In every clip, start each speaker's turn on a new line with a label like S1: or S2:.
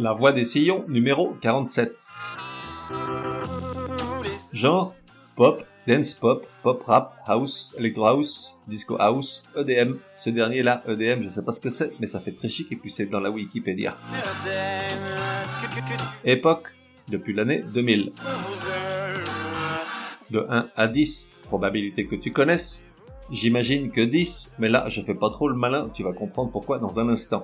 S1: La voix des sillons numéro 47. Genre pop, dance pop, pop rap, house, electro house, disco house, EDM. Ce dernier là, EDM, je sais pas ce que c'est, mais ça fait très chic et puis c'est dans la Wikipédia. Époque, depuis l'année 2000. De 1 à 10, probabilité que tu connaisses. J'imagine que 10, mais là je fais pas trop le malin, tu vas comprendre pourquoi dans un instant.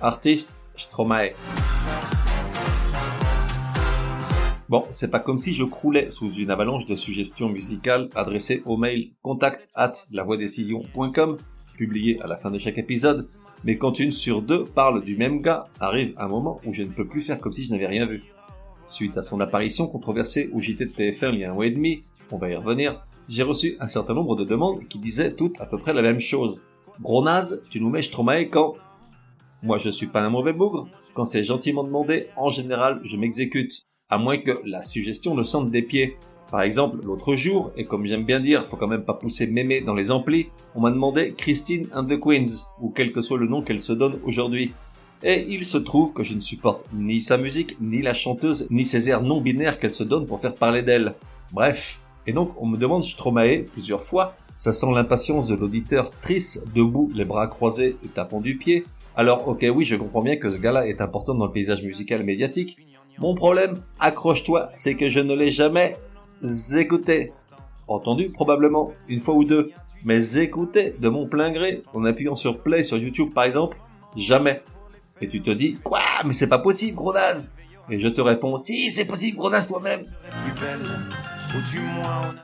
S1: Artiste, Stromae. Bon, c'est pas comme si je croulais sous une avalanche de suggestions musicales adressées au mail contact at lavoidécision.com, publié à la fin de chaque épisode, mais quand une sur deux parle du même gars, arrive un moment où je ne peux plus faire comme si je n'avais rien vu. Suite à son apparition controversée au JT de TF1 il y a un mois et demi, on va y revenir, j'ai reçu un certain nombre de demandes qui disaient toutes à peu près la même chose. Gros naze, tu nous mets Stromae quand Moi je suis pas un mauvais bougre, quand c'est gentiment demandé, en général je m'exécute à moins que la suggestion ne sente des pieds. Par exemple, l'autre jour, et comme j'aime bien dire, faut quand même pas pousser mémé dans les amplis, on m'a demandé Christine and the Queens, ou quel que soit le nom qu'elle se donne aujourd'hui. Et il se trouve que je ne supporte ni sa musique, ni la chanteuse, ni ses airs non binaires qu'elle se donne pour faire parler d'elle. Bref. Et donc, on me demande Stromae plusieurs fois. Ça sent l'impatience de l'auditeur triste, debout, les bras croisés et tapant du pied. Alors, ok, oui, je comprends bien que ce gars-là est important dans le paysage musical médiatique, mon problème, accroche-toi, c'est que je ne l'ai jamais écouté. Entendu probablement une fois ou deux, mais écouté de mon plein gré en appuyant sur play sur YouTube par exemple, jamais. Et tu te dis quoi Mais c'est pas possible, Gronaz Et je te réponds si c'est possible, Gronaz toi-même.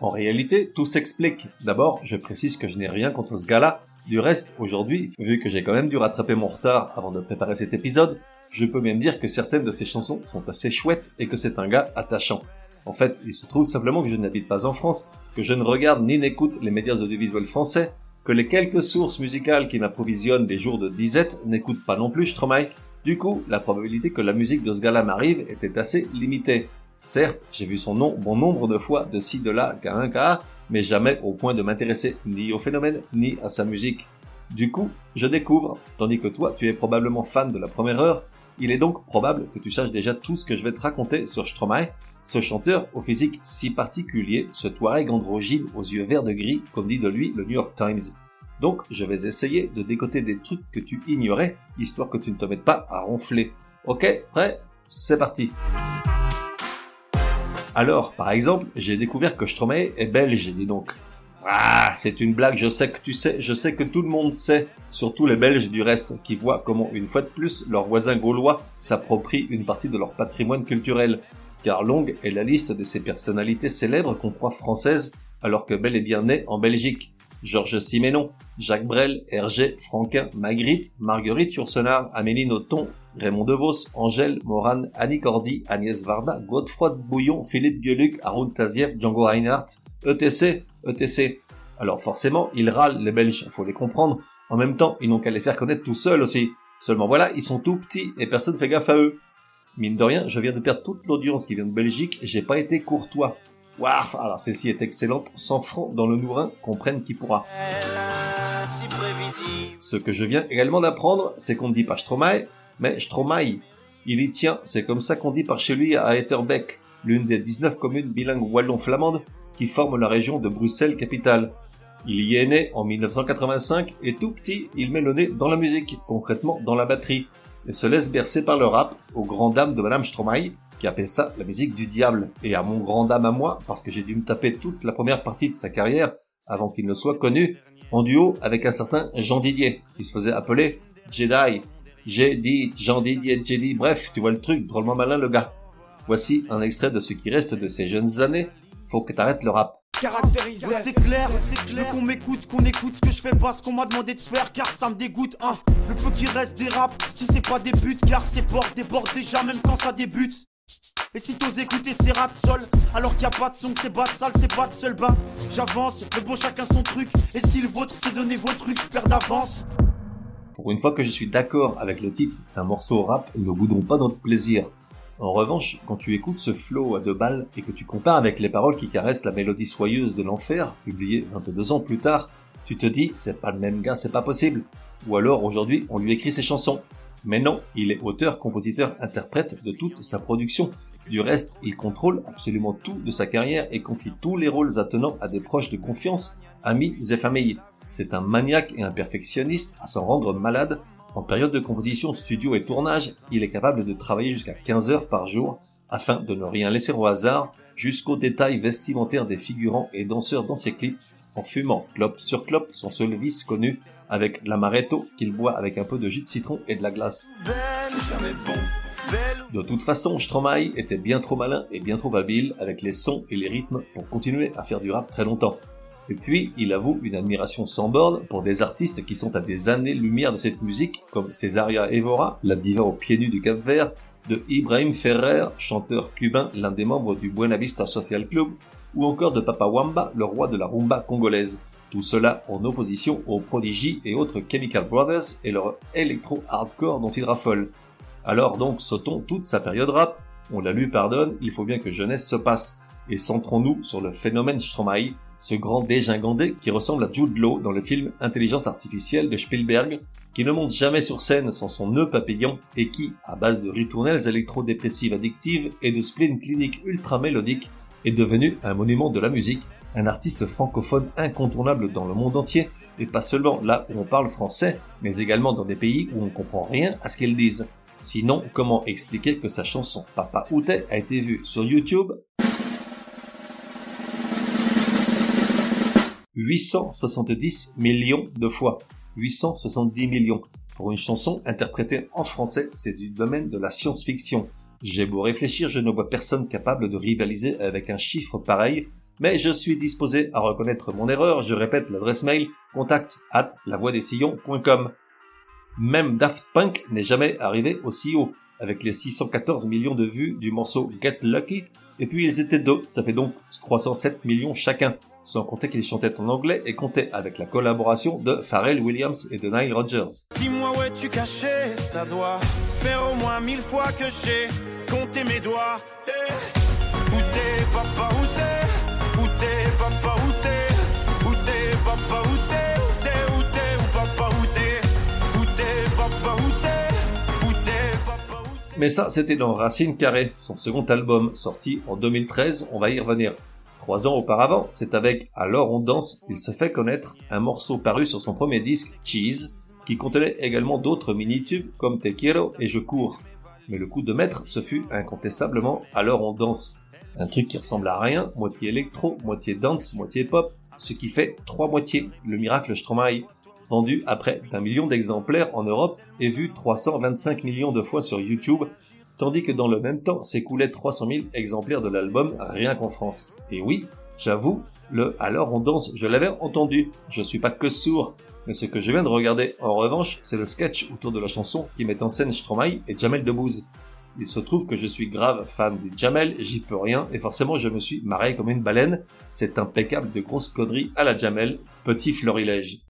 S1: En réalité, tout s'explique. D'abord, je précise que je n'ai rien contre ce gars-là. Du reste, aujourd'hui, vu que j'ai quand même dû rattraper mon retard avant de préparer cet épisode, je peux même dire que certaines de ses chansons sont assez chouettes et que c'est un gars attachant. En fait, il se trouve simplement que je n'habite pas en France, que je ne regarde ni n'écoute les médias audiovisuels français, que les quelques sources musicales qui m'approvisionnent les jours de disette n'écoutent pas non plus Stromae. Du coup, la probabilité que la musique de ce gars-là m'arrive était assez limitée. Certes, j'ai vu son nom bon nombre de fois de ci de là qu'à un cas, mais jamais au point de m'intéresser ni au phénomène ni à sa musique. Du coup, je découvre, tandis que toi, tu es probablement fan de la première heure, il est donc probable que tu saches déjà tout ce que je vais te raconter sur Stromae, ce chanteur au physique si particulier, ce Touareg androgyne aux yeux verts de gris, comme dit de lui le New York Times. Donc, je vais essayer de décoter des trucs que tu ignorais, histoire que tu ne te mettes pas à ronfler. Ok, prêt C'est parti Alors, par exemple, j'ai découvert que Stromae est belge, dis donc. Ah, c'est une blague, je sais que tu sais, je sais que tout le monde sait, surtout les Belges du reste, qui voient comment, une fois de plus, leurs voisins gaulois s'approprient une partie de leur patrimoine culturel. Car longue est la liste de ces personnalités célèbres qu'on croit françaises, alors que bel et bien nées en Belgique. Georges Siménon, Jacques Brel, Hergé, Franquin, Magritte, Marguerite Yourcenar, Amélie Nothomb, Raymond DeVos, Angèle, Morane, Annie Cordy, Agnès Varda, Godefroy Bouillon, Philippe Gueluc, Arun Taziev, Django Reinhardt, ETC, ETC. Alors forcément, ils râlent les Belges, faut les comprendre. En même temps, ils n'ont qu'à les faire connaître tout seuls aussi. Seulement voilà, ils sont tout petits et personne fait gaffe à eux. Mine de rien, je viens de perdre toute l'audience qui vient de Belgique et j'ai pas été courtois. Waouh, alors celle-ci est excellente, 100 francs dans le nourrin, comprenne qui pourra. Ce que je viens également d'apprendre, c'est qu'on ne dit pas Stromae, mais Stromae. Il y tient, c'est comme ça qu'on dit par chez lui à Etterbeek, l'une des 19 communes bilingues wallon-flamandes qui forment la région de Bruxelles-Capitale. Il y est né en 1985 et tout petit, il met le nez dans la musique, concrètement dans la batterie, et se laisse bercer par le rap aux grand dames de Madame Stromae, qui appelle ça la musique du diable, et à mon grand dame à moi, parce que j'ai dû me taper toute la première partie de sa carrière avant qu'il ne soit connu, en duo avec un certain Jean Didier, qui se faisait appeler Jedi. J'ai dit Jean Didier, Jedi, bref, tu vois le truc, drôlement malin le gars. Voici un extrait de ce qui reste de ses jeunes années, faut que t'arrêtes le rap.
S2: caractérisé. c'est clair, c'est clair. qu'on m'écoute, qu'on écoute ce que je fais pas, ce qu'on m'a demandé de faire, car ça me dégoûte. Hein. Le peu qui reste des raps, si c'est pas des buts, car c'est portes déborde déjà, même quand ça débute. Et si t'oses écouter ces rats de sol, alors qu'il y a pas de son, c'est pas de salle, c'est pas de seul bas. J'avance, mais bon, chacun son truc. Et si le vôtre, c'est donner vos trucs, je perds d'avance.
S1: Pour une fois que je suis d'accord avec le titre d'un morceau rap, ne boudons pas notre plaisir. En revanche, quand tu écoutes ce flow à deux balles et que tu compares avec les paroles qui caressent la mélodie soyeuse de l'enfer, publiée 22 ans plus tard, tu te dis c'est pas le même gars, c'est pas possible. Ou alors aujourd'hui on lui écrit ses chansons. Mais non, il est auteur, compositeur, interprète de toute sa production. Du reste, il contrôle absolument tout de sa carrière et confie tous les rôles attenants à des proches de confiance, amis et familles. C'est un maniaque et un perfectionniste à s'en rendre malade en période de composition, studio et tournage, il est capable de travailler jusqu'à 15 heures par jour afin de ne rien laisser au hasard jusqu'aux détails vestimentaires des figurants et danseurs dans ses clips en fumant clope sur clope son seul vice connu avec l'amaretto qu'il boit avec un peu de jus de citron et de la glace. De toute façon, Stromae était bien trop malin et bien trop habile avec les sons et les rythmes pour continuer à faire du rap très longtemps. Et puis, il avoue une admiration sans borne pour des artistes qui sont à des années-lumière de cette musique, comme Cesaria Evora, la diva aux pieds nus du Cap Vert, de Ibrahim Ferrer, chanteur cubain, l'un des membres du Buena Vista Social Club, ou encore de Papa Wamba, le roi de la rumba congolaise. Tout cela en opposition aux Prodigy et autres Chemical Brothers et leur électro-hardcore dont ils raffolent. Alors donc, sautons toute sa période rap. On la lui pardonne, il faut bien que jeunesse se passe. Et centrons-nous sur le phénomène Stromae, ce grand dégingandé qui ressemble à Jude Law dans le film Intelligence artificielle de Spielberg, qui ne monte jamais sur scène sans son nœud papillon et qui, à base de ritournelles électro-dépressives addictives et de spleen clinique ultra mélodique, est devenu un monument de la musique, un artiste francophone incontournable dans le monde entier, et pas seulement là où on parle français, mais également dans des pays où on comprend rien à ce qu'ils disent. Sinon, comment expliquer que sa chanson Papa Outé a été vue sur YouTube? 870 millions de fois. 870 millions. Pour une chanson interprétée en français, c'est du domaine de la science-fiction. J'ai beau réfléchir, je ne vois personne capable de rivaliser avec un chiffre pareil, mais je suis disposé à reconnaître mon erreur, je répète l'adresse mail contact at lavoidesillons.com. Même Daft Punk n'est jamais arrivé aussi haut, avec les 614 millions de vues du morceau Get Lucky, et puis ils étaient deux, ça fait donc 307 millions chacun sans compter qu'il chantait en anglais et comptait avec la collaboration de Pharrell Williams et de Nile Rodgers.
S2: Dis-moi où es-tu caché, ça doit faire au moins mille fois que j'ai compté mes doigts. Eh,
S1: Mais ça, c'était dans Racine Carrée, son second album, sorti en 2013, on va y revenir. Trois ans auparavant, c'est avec Alors on danse qu'il se fait connaître un morceau paru sur son premier disque, Cheese, qui contenait également d'autres mini-tubes comme Te quiero et Je cours. Mais le coup de maître, ce fut incontestablement Alors on danse. Un truc qui ressemble à rien, moitié électro, moitié dance, moitié pop, ce qui fait trois moitiés, le miracle Stromae, vendu à près d'un million d'exemplaires en Europe et vu 325 millions de fois sur YouTube tandis que dans le même temps s'écoulaient 300 000 exemplaires de l'album rien qu'en France. Et oui, j'avoue, le Alors on danse, je l'avais entendu, je suis pas que sourd, mais ce que je viens de regarder en revanche, c'est le sketch autour de la chanson qui met en scène Stromae et Jamel Debbouze. Il se trouve que je suis grave fan de Jamel, j'y peux rien, et forcément je me suis marré comme une baleine. C'est impeccable de grosses conneries à la Jamel, petit florilège.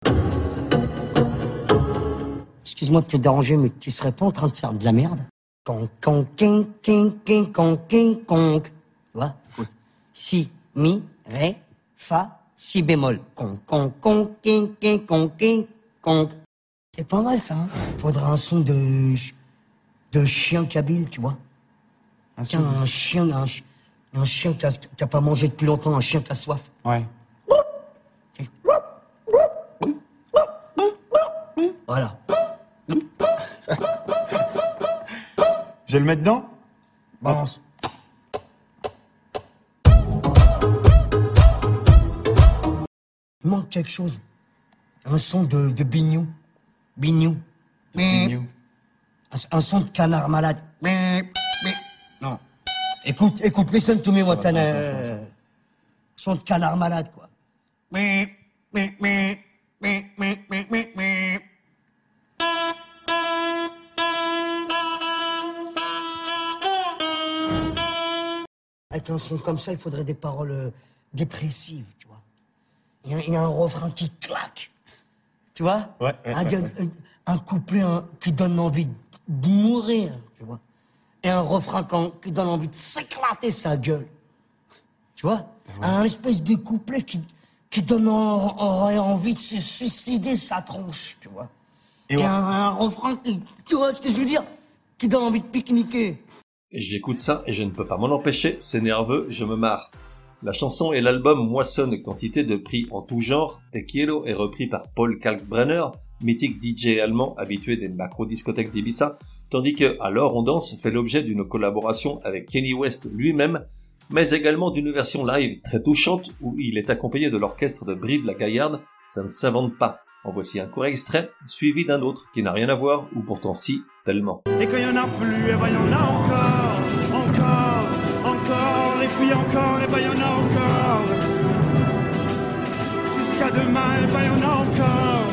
S3: Excuse-moi de te déranger, mais tu serais pas en train de faire de la merde? Con, con, king, king, king, con, king, con. Tu vois? Écoute. Si, mi, ré, fa, si bémol. Con, con, con, king, king, con, king, con. C'est pas mal ça. Hein Faudra un son de de chien kabyle, tu vois. Un, Tiens, un chien, un, un chien qui a, pas mangé depuis longtemps, un chien qui a soif.
S4: Ouais.
S3: Voilà.
S4: Vais le mettre dedans
S3: Balance. Il manque quelque chose. Un son de, de bignou. Bignou.
S4: Bignou.
S3: Un, un, son de canard malade. Non. Écoute, écoute, listen to me, Watana. son de canard malade, quoi. Un son comme ça, il faudrait des paroles euh, dépressives, tu vois. Il y, a, il y a un refrain qui claque. Tu vois
S4: Ouais, ouais,
S3: un,
S4: ouais, ouais.
S3: un- un couplet un- qui donne envie de mourir, tu vois. Et un refrain quand- qui donne envie de s'éclater sa gueule. Tu vois Un espèce de couplet qui, qui donne en- aurait envie de se suicider sa tronche, tu vois.
S4: Et
S3: un refrain qui, tu vois ce que je veux dire Qui donne envie de pique-niquer.
S1: J'écoute ça et je ne peux pas m'en empêcher, c'est nerveux, je me marre. La chanson et l'album moissonnent quantité de prix en tout genre. Te est repris par Paul Kalkbrenner, mythique DJ allemand habitué des macro-discothèques d'Ibiza, tandis que Alors on danse fait l'objet d'une collaboration avec Kenny West lui-même, mais également d'une version live très touchante où il est accompagné de l'orchestre de Brive la Gaillarde. Ça ne s'invente pas. En voici un court extrait, suivi d'un autre qui n'a rien à voir, ou pourtant si, tellement.
S2: Et quand y en a plus, et ben y en a encore, encore, encore, et puis encore, et ben y en a encore. Jusqu'à demain, et ben y en a encore.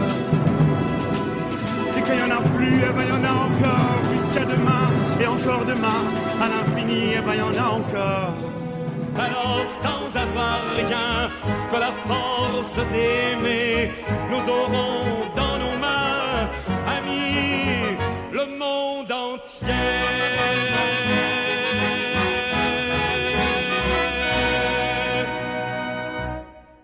S2: Et quand y en a plus, et ben y en a encore. Jusqu'à demain, et encore demain, à l'infini, et ben y en a encore.
S5: Alors sans avoir rien que la force d'aimer, nous aurons dans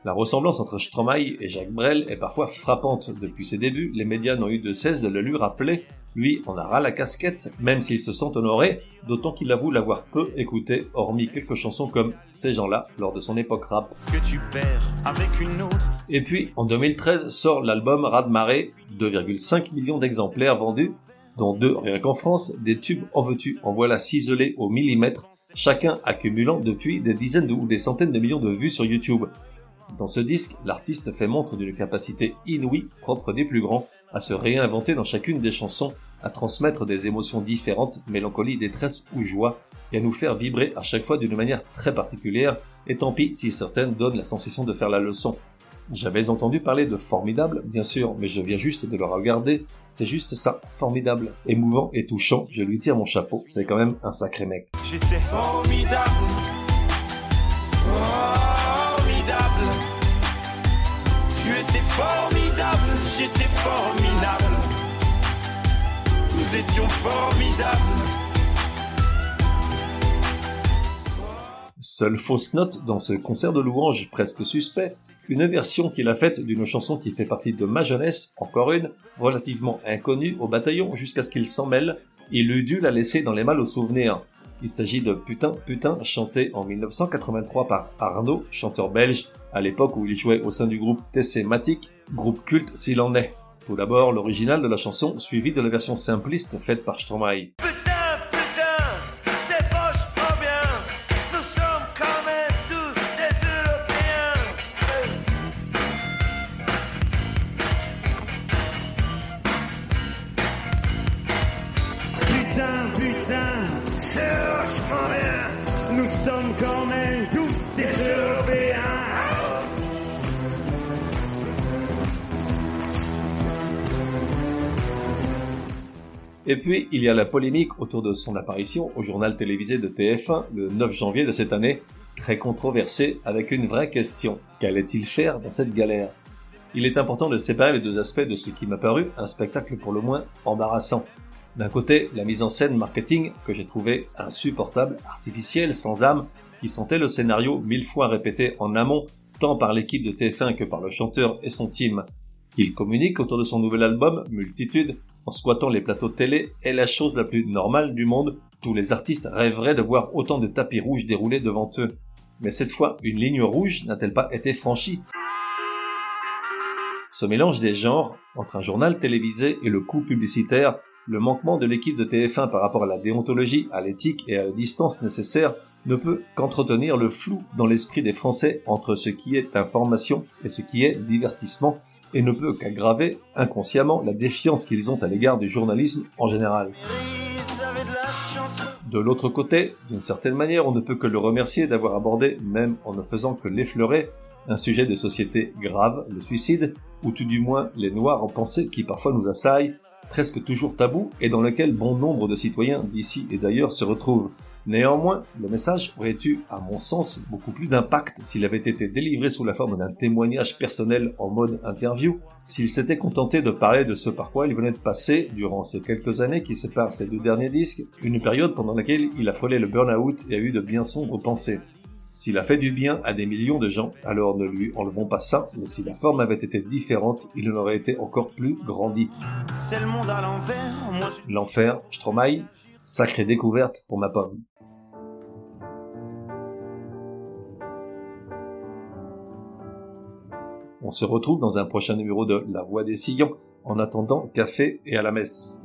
S1: La ressemblance entre Stromae et Jacques Brel est parfois frappante. Depuis ses débuts, les médias n'ont eu de cesse de le lui rappeler. Lui en a ras la casquette, même s'il se sent honoré, d'autant qu'il avoue l'avoir peu écouté, hormis quelques chansons comme Ces gens-là, lors de son époque rap.
S2: Ce que tu perds avec une autre.
S1: Et puis, en 2013, sort l'album Raz-de-Marée, 2,5 millions d'exemplaires vendus, dont deux rien qu'en France, des tubes en veux-tu, en voilà ciselés au millimètre, chacun accumulant depuis des dizaines ou des centaines de millions de vues sur YouTube. Dans ce disque, l'artiste fait montre d'une capacité inouïe, propre des plus grands, à se réinventer dans chacune des chansons, à transmettre des émotions différentes, mélancolie, détresse ou joie, et à nous faire vibrer à chaque fois d'une manière très particulière, et tant pis si certaines donnent la sensation de faire la leçon. J'avais entendu parler de formidable, bien sûr, mais je viens juste de le regarder. C'est juste ça, formidable, émouvant et touchant. Je lui tire mon chapeau, c'est quand même un sacré mec.
S2: J'étais formidable, formidable. Tu étais formidable, j'étais formidable. Nous étions formidables.
S1: Seule fausse note dans ce concert de louanges presque suspect, une version qu'il a faite d'une chanson qui fait partie de ma jeunesse, encore une, relativement inconnue au bataillon jusqu'à ce qu'il s'en mêle, eût dû la laisser dans les mal aux souvenirs. Il s'agit de Putain Putain chanté en 1983 par Arnaud, chanteur belge, à l'époque où il jouait au sein du groupe TC Matic, groupe culte s'il en est. Tout d'abord l'original de la chanson, suivi de la version simpliste faite par Stromae. Et puis, il y a la polémique autour de son apparition au journal télévisé de TF1 le 9 janvier de cette année, très controversée avec une vraie question. Qu'allait-il faire dans cette galère? Il est important de séparer les deux aspects de ce qui m'a paru un spectacle pour le moins embarrassant. D'un côté, la mise en scène marketing que j'ai trouvé insupportable, artificielle, sans âme, qui sentait le scénario mille fois répété en amont, tant par l'équipe de TF1 que par le chanteur et son team. Qu'il communique autour de son nouvel album, Multitude, en squattant les plateaux de télé est la chose la plus normale du monde. Tous les artistes rêveraient de voir autant de tapis rouges déroulés devant eux. Mais cette fois, une ligne rouge n'a-t-elle pas été franchie? Ce mélange des genres, entre un journal télévisé et le coup publicitaire, le manquement de l'équipe de TF1 par rapport à la déontologie, à l'éthique et à la distance nécessaire ne peut qu'entretenir le flou dans l'esprit des Français entre ce qui est information et ce qui est divertissement, et ne peut qu'aggraver inconsciemment la défiance qu'ils ont à l'égard du journalisme en général. De l'autre côté, d'une certaine manière, on ne peut que le remercier d'avoir abordé, même en ne faisant que l'effleurer, un sujet de société grave, le suicide, ou tout du moins les noirs en pensée qui parfois nous assaillent, presque toujours tabou, et dans lequel bon nombre de citoyens d'ici et d'ailleurs se retrouvent. Néanmoins, le message aurait eu, à mon sens, beaucoup plus d'impact s'il avait été délivré sous la forme d'un témoignage personnel en mode interview, s'il s'était contenté de parler de ce par quoi il venait de passer durant ces quelques années qui séparent ses deux derniers disques, une période pendant laquelle il a frôlé le burn-out et a eu de bien sombres pensées. S'il a fait du bien à des millions de gens, alors ne lui enlevons pas ça, mais si la forme avait été différente, il en aurait été encore plus grandi.
S2: C'est le.
S1: L'enfer, Stromae, sacrée découverte pour ma pomme. On se retrouve dans un prochain numéro de La Voix des Sillons. En attendant, café et à la messe.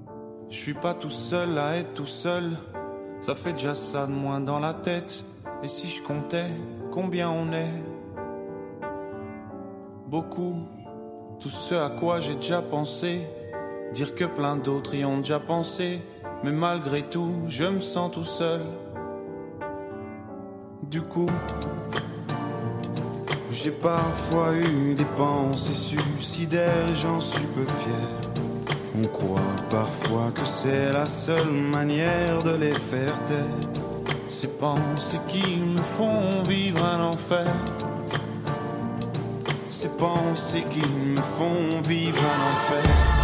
S6: Je suis pas tout seul à être tout seul. Ça fait déjà ça de moins dans la tête. Et si je comptais combien on est? Beaucoup. Tout ce à quoi j'ai déjà pensé. Dire que plein d'autres y ont déjà pensé. Mais malgré tout, je me sens tout seul. Du coup, j'ai parfois eu des pensées suicidaires j'en suis peu fier. On croit parfois que c'est la seule manière de les faire taire. Ces pensées qui me font vivre un enfer. Ces pensées qui me font vivre un enfer.